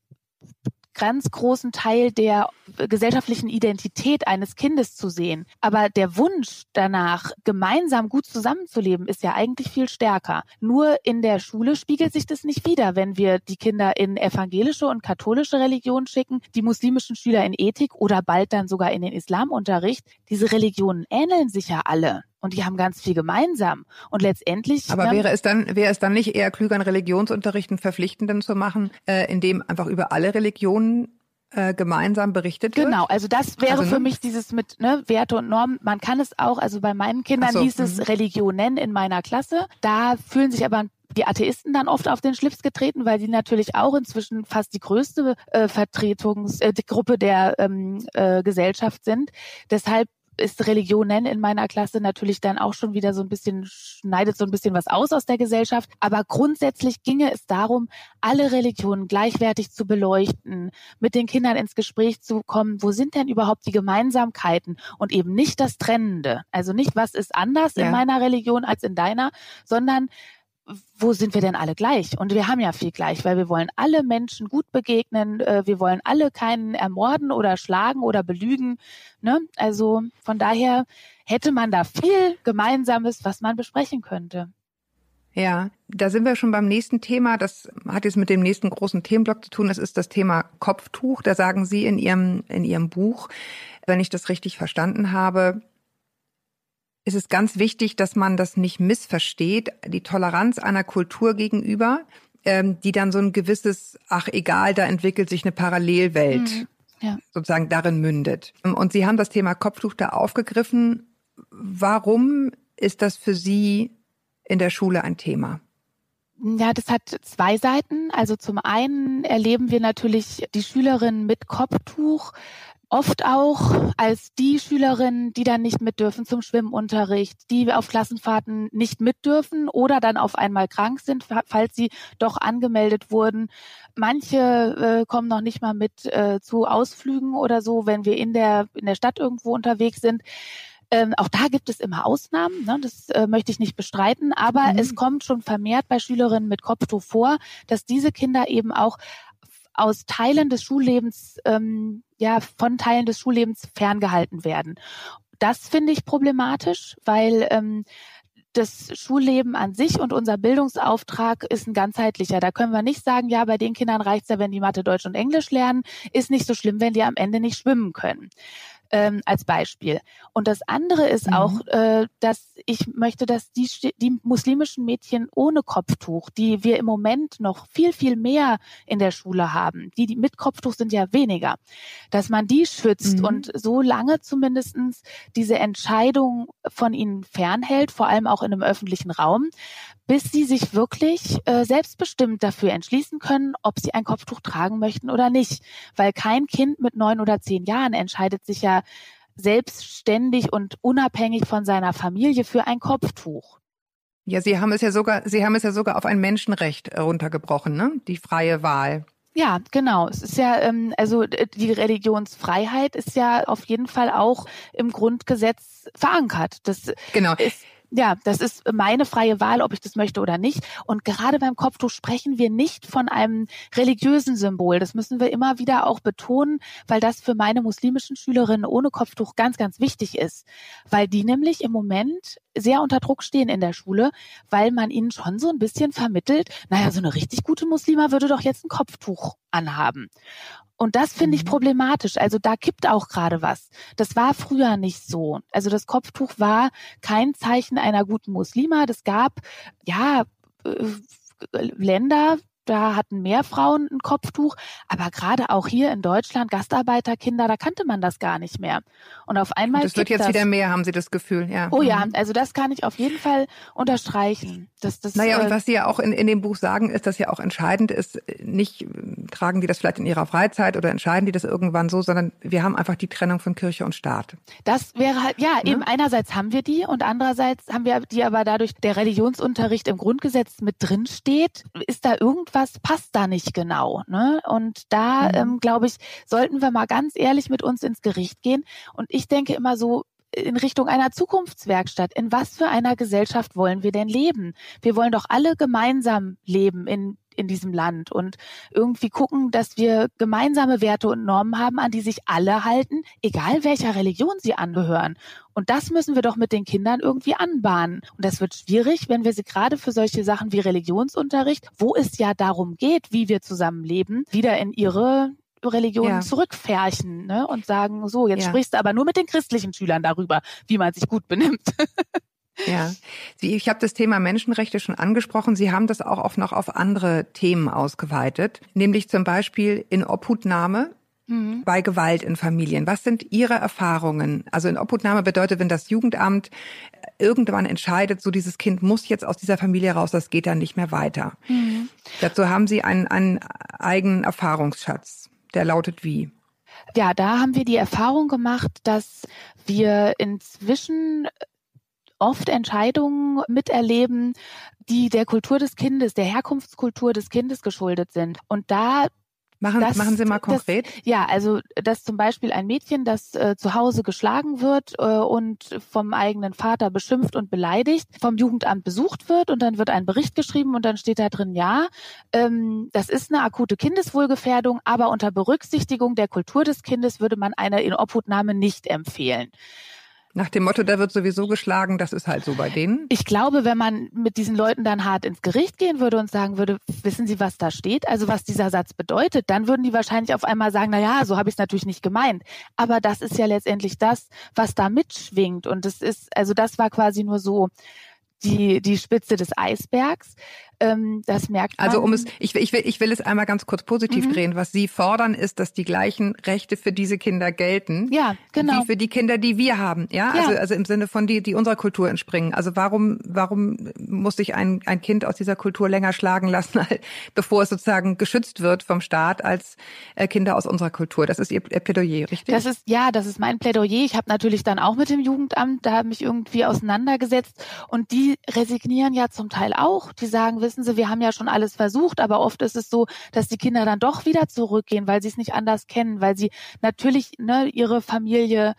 ganz großen Teil der gesellschaftlichen Identität eines Kindes zu sehen. Aber der Wunsch danach, gemeinsam gut zusammenzuleben, ist ja eigentlich viel stärker. Nur in der Schule spiegelt sich das nicht wieder, wenn wir die Kinder in evangelische und katholische Religion schicken, die muslimischen Schüler in Ethik oder bald dann sogar in den Islamunterricht. Diese Religionen ähneln sich ja alle und die haben ganz viel gemeinsam. Und letztendlich. Aber wäre es dann, wäre es dann nicht eher klüger, einen Religionsunterricht einen verpflichtenden zu machen, äh, in dem einfach über alle Religionen äh, gemeinsam berichtet wird? Genau, also das wäre Also, ne? für mich dieses mit ne, Werte und Normen. Man kann es auch, also bei meinen Kindern so, hieß es mhm. Religion nennen in meiner Klasse. Da fühlen sich aber die Atheisten dann oft auf den Schlips getreten, weil die natürlich auch inzwischen fast die größte äh, Vertretungs äh, der ähm, äh, Gesellschaft sind. Deshalb ist Religion nennen in meiner Klasse natürlich dann auch schon wieder so ein bisschen, schneidet so ein bisschen was aus aus der Gesellschaft. Aber grundsätzlich ginge es darum, alle Religionen gleichwertig zu beleuchten, mit den Kindern ins Gespräch zu kommen, wo sind denn überhaupt die Gemeinsamkeiten und eben nicht das Trennende. Also nicht, was ist anders Ja. in meiner Religion als in deiner, sondern wo sind wir denn alle gleich? Und wir haben ja viel gleich, weil wir wollen alle Menschen gut begegnen, äh, wir wollen alle keinen ermorden oder schlagen oder belügen. Ne? Also von daher hätte man da viel Gemeinsames, was man besprechen könnte. Ja, da sind wir schon beim nächsten Thema. Das hat jetzt mit dem nächsten großen Themenblock zu tun. Das ist das Thema Kopftuch. Da sagen Sie in Ihrem, in Ihrem Buch, wenn ich das richtig verstanden habe, ist es ganz wichtig, dass man das nicht missversteht, die Toleranz einer Kultur gegenüber, ähm, die dann so ein gewisses, ach egal, da entwickelt sich eine Parallelwelt Mhm. Ja. sozusagen darin mündet. Und Sie haben das Thema Kopftuch da aufgegriffen. Warum ist das für Sie in der Schule ein Thema? Ja, das hat zwei Seiten. Also zum einen erleben wir natürlich die Schülerinnen mit Kopftuch oft auch als die Schülerinnen, die dann nicht mit dürfen zum Schwimmunterricht, die auf Klassenfahrten nicht mit dürfen oder dann auf einmal krank sind, fa- falls sie doch angemeldet wurden. Manche äh, kommen noch nicht mal mit äh, zu Ausflügen oder so, wenn wir in der in der Stadt irgendwo unterwegs sind. Ähm, auch da gibt es immer Ausnahmen, ne? das äh, möchte ich nicht bestreiten, aber Mhm. es kommt schon vermehrt bei Schülerinnen mit Kopftuch vor, dass diese Kinder eben auch aus Teilen des Schullebens, ähm, ja, von Teilen des Schullebens ferngehalten werden. Das finde ich problematisch, weil ähm, das Schulleben an sich und unser Bildungsauftrag ist ein ganzheitlicher. Da können wir nicht sagen, ja, bei den Kindern reicht's ja, wenn die Mathe, Deutsch und Englisch lernen, ist nicht so schlimm, wenn die am Ende nicht schwimmen können. Ähm, als Beispiel. Und das andere ist Mhm. auch, äh, dass ich möchte, dass die, die muslimischen Mädchen ohne Kopftuch, die wir im Moment noch viel, viel mehr in der Schule haben, die, die mit Kopftuch sind ja weniger, dass man die schützt Mhm. und so lange zumindestens diese Entscheidung von ihnen fernhält, vor allem auch in einem öffentlichen Raum, bis sie sich wirklich äh, selbstbestimmt dafür entschließen können, ob sie ein Kopftuch tragen möchten oder nicht. Weil kein Kind mit neun oder zehn Jahren entscheidet sich ja selbstständig und unabhängig von seiner Familie für ein Kopftuch. Ja, Sie haben es ja sogar, Sie haben es ja sogar auf ein Menschenrecht äh, runtergebrochen, ne? Die freie Wahl. Ja, genau. Es ist ja, ähm, also die Religionsfreiheit ist ja auf jeden Fall auch im Grundgesetz verankert. Das Genau. ist ja, das ist meine freie Wahl, ob ich das möchte oder nicht. Und gerade beim Kopftuch sprechen wir nicht von einem religiösen Symbol. Das müssen wir immer wieder auch betonen, weil das für meine muslimischen Schülerinnen ohne Kopftuch ganz, ganz wichtig ist. Weil die nämlich im Moment sehr unter Druck stehen in der Schule, weil man ihnen schon so ein bisschen vermittelt, naja, so eine richtig gute Muslima würde doch jetzt ein Kopftuch anhaben. Und das finde ich Mhm. problematisch. Also da kippt auch gerade was. Das war früher nicht so. Also das Kopftuch war kein Zeichen einer guten Muslima. Das gab, ja, äh, Länder, da hatten mehr Frauen ein Kopftuch, aber gerade auch hier in Deutschland, Gastarbeiterkinder, da kannte man das gar nicht mehr. Und auf einmal Das wird jetzt das. wieder mehr, haben Sie das Gefühl, ja. Oh ja, Mhm. also das kann ich auf jeden Fall unterstreichen. Dass das, Naja, und äh, was Sie ja auch in, in dem Buch sagen, ist, dass ja auch entscheidend ist, nicht äh, tragen die das vielleicht in ihrer Freizeit oder entscheiden die das irgendwann so, sondern wir haben einfach die Trennung von Kirche und Staat. Das wäre halt, ja, Ne? eben einerseits haben wir die und andererseits haben wir die aber dadurch, der Religionsunterricht im Grundgesetz mit drin steht, ist da irgendwas, passt da nicht genau. Ne? Und da, Mhm. ähm, glaube ich, sollten wir mal ganz ehrlich mit uns ins Gericht gehen. Und ich denke immer so, in Richtung einer Zukunftswerkstatt. In was für einer Gesellschaft wollen wir denn leben? Wir wollen doch alle gemeinsam leben in in diesem Land und irgendwie gucken, dass wir gemeinsame Werte und Normen haben, an die sich alle halten, egal welcher Religion sie angehören. Und das müssen wir doch mit den Kindern irgendwie anbahnen. Und das wird schwierig, wenn wir sie gerade für solche Sachen wie Religionsunterricht, wo es ja darum geht, wie wir zusammenleben, wieder in ihre Religion Ja. zurückfärchen ne? und sagen, so, jetzt Ja. sprichst du aber nur mit den christlichen Schülern darüber, wie man sich gut benimmt. Ja, Sie, ich habe das Thema Menschenrechte schon angesprochen. Sie haben das auch auf, noch auf andere Themen ausgeweitet, nämlich zum Beispiel in Obhutnahme Mhm. bei Gewalt in Familien. Was sind Ihre Erfahrungen? Also in Obhutnahme bedeutet, wenn das Jugendamt irgendwann entscheidet, so dieses Kind muss jetzt aus dieser Familie raus, das geht dann nicht mehr weiter. Mhm. Dazu haben Sie einen, einen eigenen Erfahrungsschatz. Der lautet wie? Ja, da haben wir die Erfahrung gemacht, dass wir inzwischen oft Entscheidungen miterleben, die der Kultur des Kindes, der Herkunftskultur des Kindes geschuldet sind. Und da Machen, Das- machen Sie mal konkret. Das, ja, also dass zum Beispiel ein Mädchen, das äh, zu Hause geschlagen wird äh, und vom eigenen Vater beschimpft und beleidigt, vom Jugendamt besucht wird und dann wird ein Bericht geschrieben und dann steht da drin, ja, ähm, das ist eine akute Kindeswohlgefährdung, aber unter Berücksichtigung der Kultur des Kindes würde man eine Inobhutnahme nicht empfehlen. Nach dem Motto, da wird sowieso geschlagen, das ist halt so bei denen. Ich glaube, wenn man mit diesen Leuten dann hart ins Gericht gehen würde und sagen würde, wissen Sie, was da steht, also was dieser Satz bedeutet, dann würden die wahrscheinlich auf einmal sagen, na ja, so habe ich es natürlich nicht gemeint. Aber das ist ja letztendlich das, was da mitschwingt. Und es ist, also das war quasi nur so die, die Spitze des Eisbergs. Ähm, das merkt man. Also um es, ich, will- ich, will, ich will es einmal ganz kurz positiv Mhm. drehen. Was Sie fordern, ist, dass die gleichen Rechte für diese Kinder gelten. Ja, genau. Wie für die Kinder, die wir haben, ja, Ja. also also im Sinne von die, die unserer Kultur entspringen. Also warum warum muss sich ein ein Kind aus dieser Kultur länger schlagen lassen, bevor es sozusagen geschützt wird vom Staat als äh, Kinder aus unserer Kultur? Das ist Ihr Ihr Plädoyer, richtig? Das ist ja, das ist mein Plädoyer. Ich habe natürlich dann auch mit dem Jugendamt da mich irgendwie auseinandergesetzt und die resignieren ja zum Teil auch. Die sagen, wissen Sie, wir haben ja schon alles versucht, aber oft ist es so, dass die Kinder dann doch wieder zurückgehen, weil sie es nicht anders kennen, weil sie natürlich ne, ihre Familie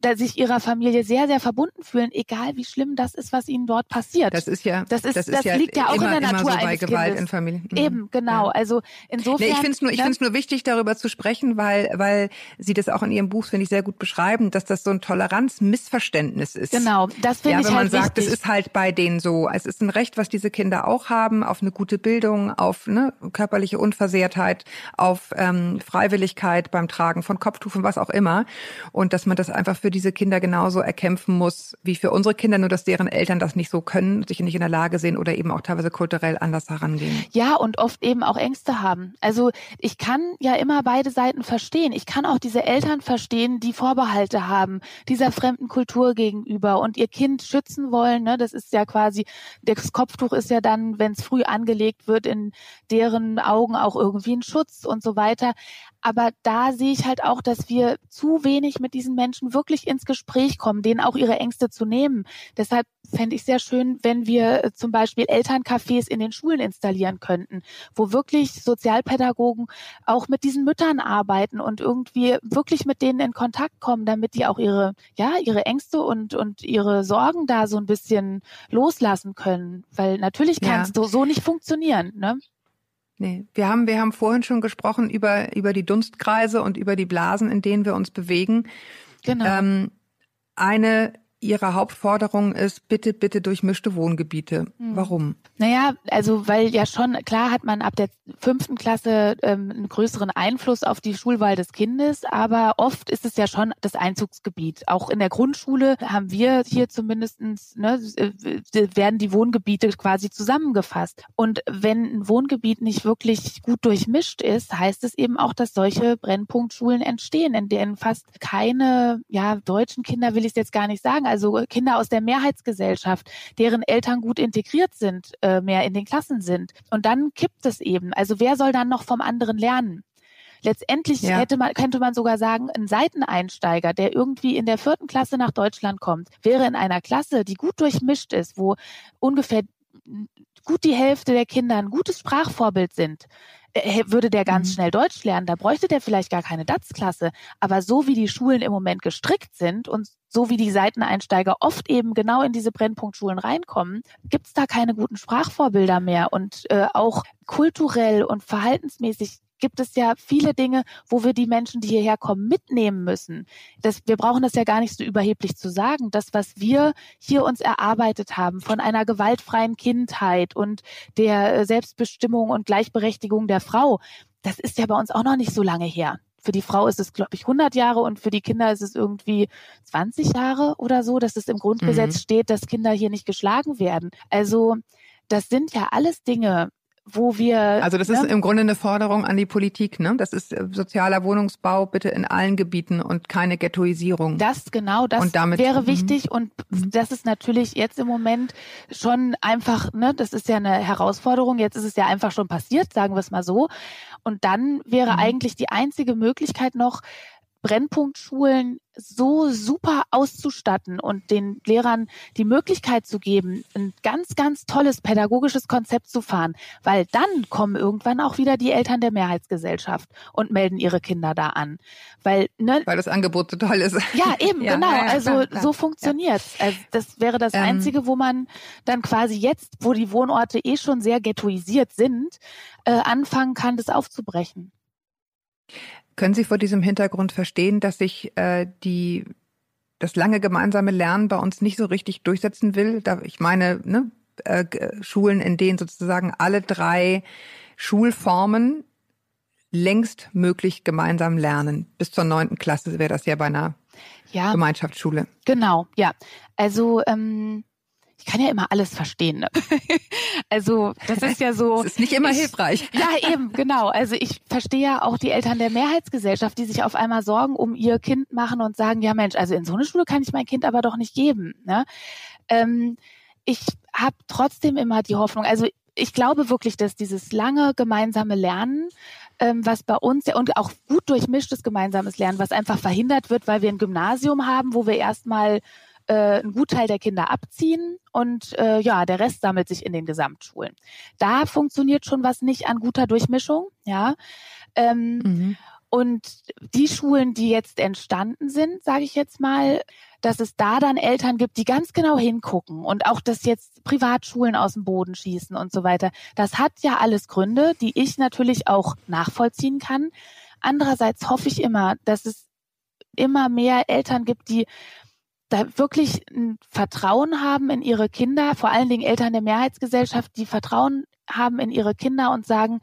da sich ihrer Familie sehr, sehr verbunden fühlen, egal wie schlimm das ist, was ihnen dort passiert. das ist ja das ist- das liegt ja auch in immer, der Natur so bei eines Gewalt Kindes. in Familien. Mhm. Eben, genau. Ja. Also insofern. Nee, ich finde es nur, ich ne? find's nur wichtig, darüber zu sprechen, weil, weil Sie das auch in Ihrem Buch, finde ich, sehr gut beschreiben, dass das so ein Toleranzmissverständnis ist. Genau, das finde Ja, ich wenn man halt sagt, wichtig. es ist halt bei denen so. Es ist ein Recht, was diese Kinder auch haben, auf eine gute Bildung, auf ne, körperliche Unversehrtheit, auf ähm, Freiwilligkeit beim Tragen von Kopftuchen, was auch immer. Und dass man das einfach für diese Kinder genauso erkämpfen muss, wie für unsere Kinder, nur dass deren Eltern das nicht so können, sich nicht in der Lage sehen oder eben auch teilweise kulturell anders herangehen. Ja, und oft eben auch Ängste haben. Also ich kann ja immer beide Seiten verstehen. Ich kann auch diese Eltern verstehen, die Vorbehalte haben, dieser fremden Kultur gegenüber und ihr Kind schützen wollen. Ne? Das ist ja quasi, das Kopftuch ist ja dann, wenn es früh angelegt wird, in deren Augen auch irgendwie ein Schutz und so weiter. Aber da sehe ich halt auch, dass wir zu wenig mit diesen Menschen wirklich ins Gespräch kommen, denen auch ihre Ängste zu nehmen. Deshalb fände ich sehr schön, wenn wir äh, zum Beispiel Elterncafés in den Schulen installieren könnten, wo wirklich Sozialpädagogen auch mit diesen Müttern arbeiten und irgendwie wirklich mit denen in Kontakt kommen, damit die auch ihre, ja, ihre Ängste und, und ihre Sorgen da so ein bisschen loslassen können. Weil natürlich kann Ja. es so, so nicht funktionieren, ne? Nee, wir haben, wir haben vorhin schon gesprochen über, über die Dunstkreise und über die Blasen, in denen wir uns bewegen. Genau. Ähm, eine ihrer Hauptforderungen ist, bitte, bitte durchmischte Wohngebiete. Mhm. Warum? Naja, also weil ja schon, klar hat man ab der fünften Klasse ähm, einen größeren Einfluss auf die Schulwahl des Kindes, aber oft ist es ja schon das Einzugsgebiet. Auch in der Grundschule haben wir hier zumindestens ne, äh, werden die Wohngebiete quasi zusammengefasst. Und wenn ein Wohngebiet nicht wirklich gut durchmischt ist, heißt es eben auch, dass solche Brennpunktschulen entstehen, in denen fast keine, ja, deutschen Kinder will ich es jetzt gar nicht sagen, also Kinder aus der Mehrheitsgesellschaft, deren Eltern gut integriert sind, äh, mehr in den Klassen sind. Und dann kippt es eben. Also wer soll dann noch vom anderen lernen? Letztendlich Ja. hätte man, könnte man sogar sagen, ein Seiteneinsteiger, der irgendwie in der vierten Klasse nach Deutschland kommt, wäre in einer Klasse, die gut durchmischt ist, wo ungefähr gut die Hälfte der Kinder ein gutes Sprachvorbild sind, würde der ganz Mhm. schnell Deutsch lernen. Da bräuchte der vielleicht gar keine DATS-Klasse. Aber so wie die Schulen im Moment gestrickt sind und so wie die Seiteneinsteiger oft eben genau in diese Brennpunktschulen reinkommen, gibt's da keine guten Sprachvorbilder mehr. Und äh, auch kulturell und verhaltensmäßig gibt es ja viele Dinge, wo wir die Menschen, die hierher kommen, mitnehmen müssen. Das, wir brauchen das ja gar nicht so überheblich zu sagen. Das, was wir hier uns erarbeitet haben von einer gewaltfreien Kindheit und der äh, Selbstbestimmung und Gleichberechtigung der Frau, das ist ja bei uns auch noch nicht so lange her. Für die Frau ist es, glaube ich, 100 Jahre und für die Kinder ist es irgendwie 20 Jahre oder so, dass es im Grundgesetz Mhm. steht, dass Kinder hier nicht geschlagen werden. Also das sind ja alles Dinge, wo wir. Also das ist ne? im Grunde eine Forderung an die Politik, ne? Das ist äh, sozialer Wohnungsbau bitte in allen Gebieten und keine Ghettoisierung. Das genau, das Und damit- wäre mhm. wichtig und das ist natürlich jetzt im Moment schon einfach, ne, das ist ja eine Herausforderung. Jetzt ist es ja einfach schon passiert, sagen wir es mal so. Und dann wäre Mhm. eigentlich die einzige Möglichkeit noch, Brennpunktschulen so super auszustatten und den Lehrern die Möglichkeit zu geben, ein ganz, ganz tolles pädagogisches Konzept zu fahren, weil dann kommen irgendwann auch wieder die Eltern der Mehrheitsgesellschaft und melden ihre Kinder da an. Weil, ne, weil das Angebot so toll ist. ja, eben, Ja, genau. ja, ja, also so funktioniert's. Also das wäre das Ähm. Einzige, wo man dann quasi jetzt, wo die Wohnorte eh schon sehr ghettoisiert sind, äh, anfangen kann, das aufzubrechen. Können Sie vor diesem Hintergrund verstehen, dass sich äh, die das lange gemeinsame Lernen bei uns nicht so richtig durchsetzen will? Da, ich meine, ne, äh, Schulen, in denen sozusagen alle drei Schulformen längst möglich gemeinsam lernen. Bis zur neunten Klasse wäre das ja bei einer Ja, Gemeinschaftsschule. genau. Ja, also ähm, ich kann ja immer alles verstehen. Ne? also das ist ja so. Das ist nicht immer ich, hilfreich. Ja, eben, genau. Also ich verstehe ja auch die Eltern der Mehrheitsgesellschaft, die sich auf einmal Sorgen um ihr Kind machen und sagen, ja Mensch, also in so eine Schule kann ich mein Kind aber doch nicht geben. Ne? Ähm, ich habe trotzdem immer die Hoffnung, also ich glaube wirklich, dass dieses lange gemeinsame Lernen, ähm, was bei uns ja und auch gut durchmischtes gemeinsames Lernen, was einfach verhindert wird, weil wir ein Gymnasium haben, wo wir erstmal äh, einen Gutteil der Kinder abziehen und äh, ja, der Rest sammelt sich in den Gesamtschulen. Da funktioniert schon was nicht an guter Durchmischung, ja. Ähm, Mhm. und die Schulen, die jetzt entstanden sind, sage ich jetzt mal, dass es da dann Eltern gibt, die ganz genau hingucken und auch, dass jetzt Privatschulen aus dem Boden schießen und so weiter. Das hat ja alles Gründe, die ich natürlich auch nachvollziehen kann. Andererseits hoffe ich immer, dass es immer mehr Eltern gibt, die da wirklich ein Vertrauen haben in ihre Kinder, vor allen Dingen Eltern der Mehrheitsgesellschaft, die Vertrauen haben in ihre Kinder und sagen,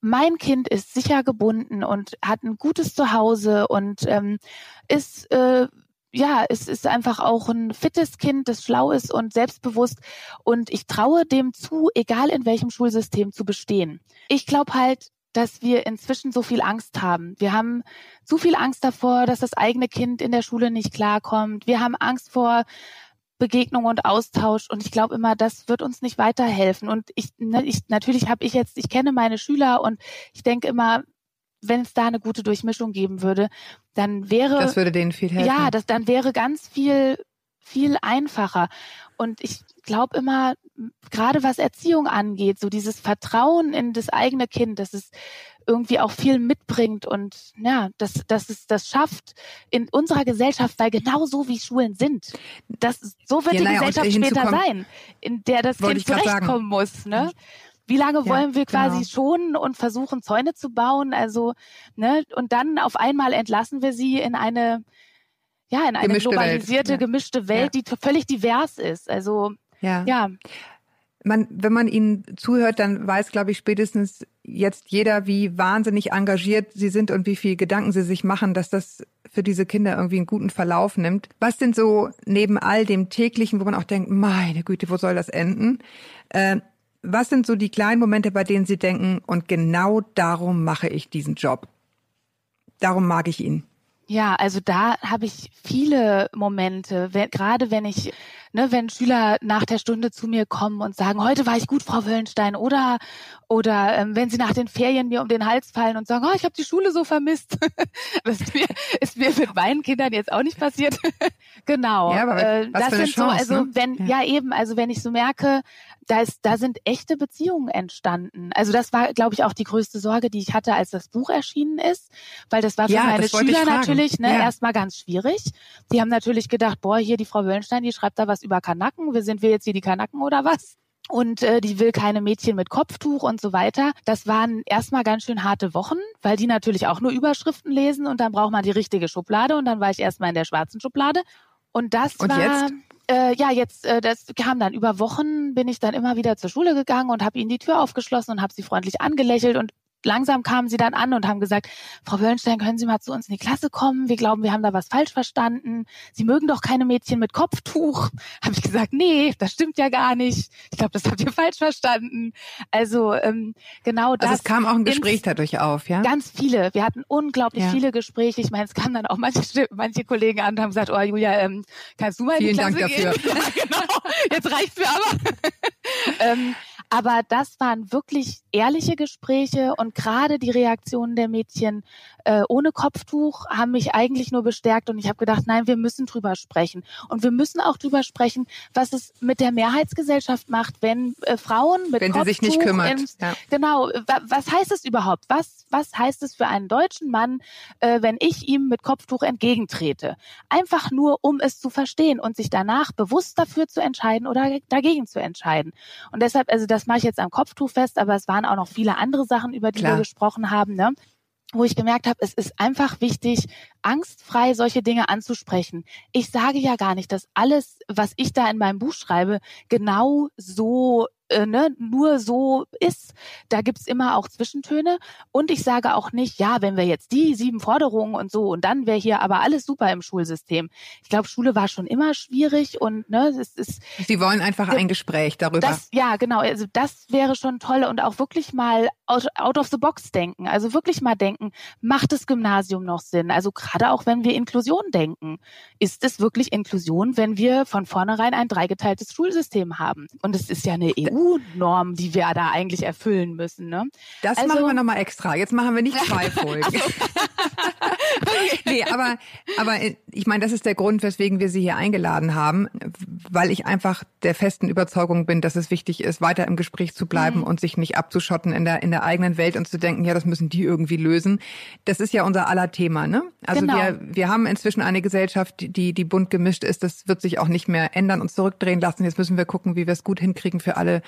mein Kind ist sicher gebunden und hat ein gutes Zuhause und ähm, ist äh, ja, es ist einfach auch ein fittes Kind, das schlau ist und selbstbewusst und ich traue dem zu, egal in welchem Schulsystem zu bestehen. Ich glaube halt, dass wir inzwischen so viel Angst haben. Wir haben zu viel Angst davor, dass das eigene Kind in der Schule nicht klarkommt. Wir haben Angst vor Begegnung und Austausch und ich glaube immer, das wird uns nicht weiterhelfen. Und ich, ne, ich natürlich habe ich jetzt, ich kenne meine Schüler und ich denke immer, wenn es da eine gute Durchmischung geben würde, dann wäre Das würde denen viel helfen. ja, das dann wäre ganz viel viel einfacher. Und ich glaube immer, gerade was Erziehung angeht, so dieses Vertrauen in das eigene Kind, dass es irgendwie auch viel mitbringt und ja, dass, dass es das schafft in unserer Gesellschaft, weil genau so wie Schulen sind. Das, so wird Ja, die naja, Gesellschaft später sein, in der das Kind zurechtkommen muss. Ne? Wie lange Ja, wollen wir quasi genau. schonen und versuchen, Zäune zu bauen? Also, ne, und dann auf einmal entlassen wir sie in eine, ja, in eine Gemischte Welt. globalisierte, Ja. gemischte Welt, die t- völlig divers ist. Also, ja. ja, man, wenn man ihnen zuhört, dann weiß, glaube ich, spätestens jetzt jeder, wie wahnsinnig engagiert sie sind und wie viel Gedanken sie sich machen, dass das für diese Kinder irgendwie einen guten Verlauf nimmt. Was sind so neben all dem täglichen, wo man auch denkt, meine Güte, wo soll das enden? Äh, was sind so die kleinen Momente, bei denen sie denken, und genau darum mache ich diesen Job? Darum mag ich ihn. Ja, also da habe ich viele Momente, wenn, gerade wenn ich, ne, wenn Schüler nach der Stunde zu mir kommen und sagen, heute war ich gut, Frau Wöllenstein, oder oder ähm, wenn sie nach den Ferien mir um den Hals fallen und sagen, oh, ich habe die Schule so vermisst. das ist mir, ist mir mit meinen Kindern jetzt auch nicht passiert. genau. Ja, aber äh, das sind Chance, so, also ne? wenn, Ja. ja. eben, also wenn ich so merke, da ist, da sind echte Beziehungen entstanden. Also das war, glaube ich, auch die größte Sorge, die ich hatte, als das Buch erschienen ist, weil das war für Ja, meine Schüler natürlich ne, Ja. erstmal ganz schwierig. Die haben natürlich gedacht, boah, hier die Frau Wöllenstein, die schreibt da was über Kanaken. Wir sind wir jetzt hier die Kanaken oder was? Und äh, die will keine Mädchen mit Kopftuch und so weiter. Das waren erstmal ganz schön harte Wochen, weil die natürlich auch nur Überschriften lesen und dann braucht man die richtige Schublade und dann war ich erstmal in der schwarzen Schublade. Und das Und war jetzt? Äh, ja, jetzt, äh, das kam dann über Wochen, bin ich dann immer wieder zur Schule gegangen und habe ihnen die Tür aufgeschlossen und habe sie freundlich angelächelt und langsam kamen sie dann an und haben gesagt, Frau Wöllenstein, können Sie mal zu uns in die Klasse kommen? Wir glauben, wir haben da was falsch verstanden. Sie mögen doch keine Mädchen mit Kopftuch. Habe ich gesagt, nee, das stimmt ja gar nicht. Ich glaube, das habt ihr falsch verstanden. Also ähm, genau das. Also es kam auch ein Gespräch dadurch auf, ja? Ganz viele. Wir hatten unglaublich Ja. viele Gespräche. Ich meine, es kamen dann auch manche, manche Kollegen an und haben gesagt, oh Julia, ähm, kannst du mal in die Vielen Klasse Dank gehen? dafür. Ja, genau. Jetzt reicht's mir aber. ähm, aber das waren wirklich ehrliche Gespräche und gerade die Reaktionen der Mädchen äh, ohne Kopftuch haben mich eigentlich nur bestärkt und ich habe gedacht, nein, wir müssen drüber sprechen und wir müssen auch drüber sprechen, was es mit der Mehrheitsgesellschaft macht, wenn äh, Frauen mit Wenn sie Kopftuch sich nicht kümmert. ins- Ja. Genau, wa- was heißt es überhaupt? Was, was heißt es für einen deutschen Mann, äh, wenn ich ihm mit Kopftuch entgegentrete? Einfach nur, um es zu verstehen und sich danach bewusst dafür zu entscheiden oder dagegen zu entscheiden. Und deshalb, also das mache ich jetzt am Kopftuch fest, aber es waren auch noch viele andere Sachen, über die Klar. wir gesprochen haben, ne? wo ich gemerkt habe, es ist einfach wichtig, angstfrei solche Dinge anzusprechen. Ich sage ja gar nicht, dass alles, was ich da in meinem Buch schreibe, genau so äh, ne, nur so ist. Da gibt's immer auch Zwischentöne. Und ich sage auch nicht, ja, wenn wir jetzt die sieben Forderungen und so und dann wäre hier aber alles super im Schulsystem. Ich glaube, Schule war schon immer schwierig und ne, es ist Sie wollen einfach ein Gespräch darüber. das, ja, genau. Also das wäre schon toll und auch wirklich mal out, out of the box denken. Also wirklich mal denken, macht das Gymnasium noch Sinn? Also gerade auch wenn wir Inklusion denken, ist es wirklich Inklusion, wenn wir von vornherein ein dreigeteiltes Schulsystem haben? Und es ist ja eine EU-Norm, die wir da eigentlich erfüllen müssen. Ne? Das Also- machen wir nochmal extra. Jetzt machen wir nicht zwei Folgen. nee, aber, aber ich meine, das ist der Grund, weswegen wir Sie hier eingeladen haben, weil ich einfach der festen Überzeugung bin, dass es wichtig ist, weiter im Gespräch zu bleiben Mhm. und sich nicht abzuschotten in der, in der eigenen Welt und zu denken, ja, das müssen die irgendwie lösen. Das ist ja unser aller Thema, ne? Also Genau. wir, wir haben inzwischen eine Gesellschaft, die, die bunt gemischt ist. Das wird sich auch nicht mehr ändern und zurückdrehen lassen. Jetzt müssen wir gucken, wie wir es gut hinkriegen für alle,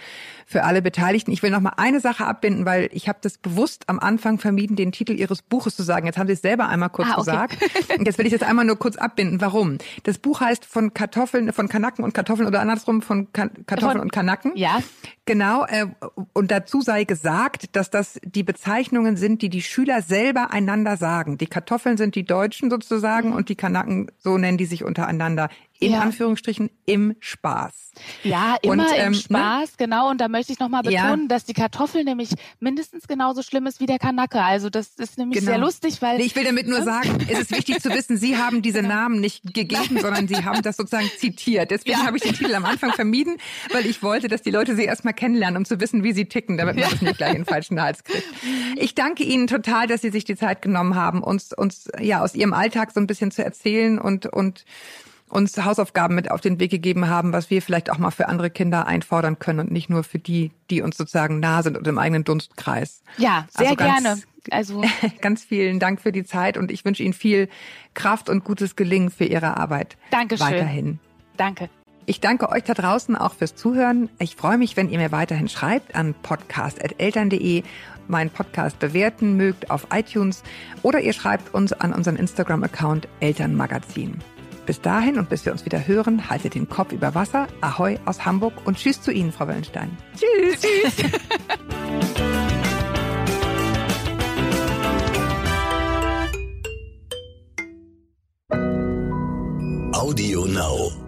für alle Beteiligten. Ich will noch mal eine Sache abbinden, weil ich habe das bewusst am Anfang vermieden, den Titel Ihres Buches zu sagen. Jetzt haben Sie es selber einmal kurz Ah, okay. gesagt. Und jetzt will ich das einmal nur kurz abbinden. Warum? Das Buch heißt von Kartoffeln, von Kanaken und Kartoffeln oder andersrum von Ka Kartoffeln Von- und Kanaken. Ja. Genau, äh, und dazu sei gesagt, dass das die Bezeichnungen sind, die die Schüler selber einander sagen. Die Kartoffeln sind die Deutschen sozusagen und die Kanaken, so nennen die sich untereinander. In Mhm. Ja. Anführungsstrichen im Spaß. Ja, immer Und, ähm, im Spaß, genau. Und da möchte ich nochmal Ja. betonen, dass die Kartoffel nämlich mindestens genauso schlimm ist wie der Kanacke. Also das ist nämlich Genau. sehr lustig, weil Nee, ich will damit nur sagen, es ist wichtig zu wissen, Sie haben diese Namen nicht gegeben, sondern Sie haben das sozusagen zitiert. Deswegen Ja. habe ich den Titel am Anfang vermieden, weil ich wollte, dass die Leute Sie erstmal kennenlernen, um zu wissen, wie Sie ticken, damit man das nicht gleich in den falschen Hals kriegt. Ich danke Ihnen total, dass Sie sich die Zeit genommen haben, uns, uns ja aus Ihrem Alltag so ein bisschen zu erzählen und, und uns Hausaufgaben mit auf den Weg gegeben haben, was wir vielleicht auch mal für andere Kinder einfordern können und nicht nur für die, die uns sozusagen nah sind und im eigenen Dunstkreis. ja, sehr Also ganz- gerne. Also Ganz vielen Dank für die Zeit und ich wünsche Ihnen viel Kraft und gutes Gelingen für Ihre Arbeit. Dankeschön. Weiterhin. danke. Ich danke euch da draußen auch fürs Zuhören. Ich freue mich, wenn ihr mir weiterhin schreibt an podcast.eltern.de, meinen Podcast bewerten mögt auf iTunes oder ihr schreibt uns an unseren Instagram-Account Elternmagazin. Bis dahin und bis wir uns wieder hören, haltet den Kopf über Wasser. Ahoi aus Hamburg und tschüss zu Ihnen, Frau Wellenstein. Tschüss. tschüss. Audio Now.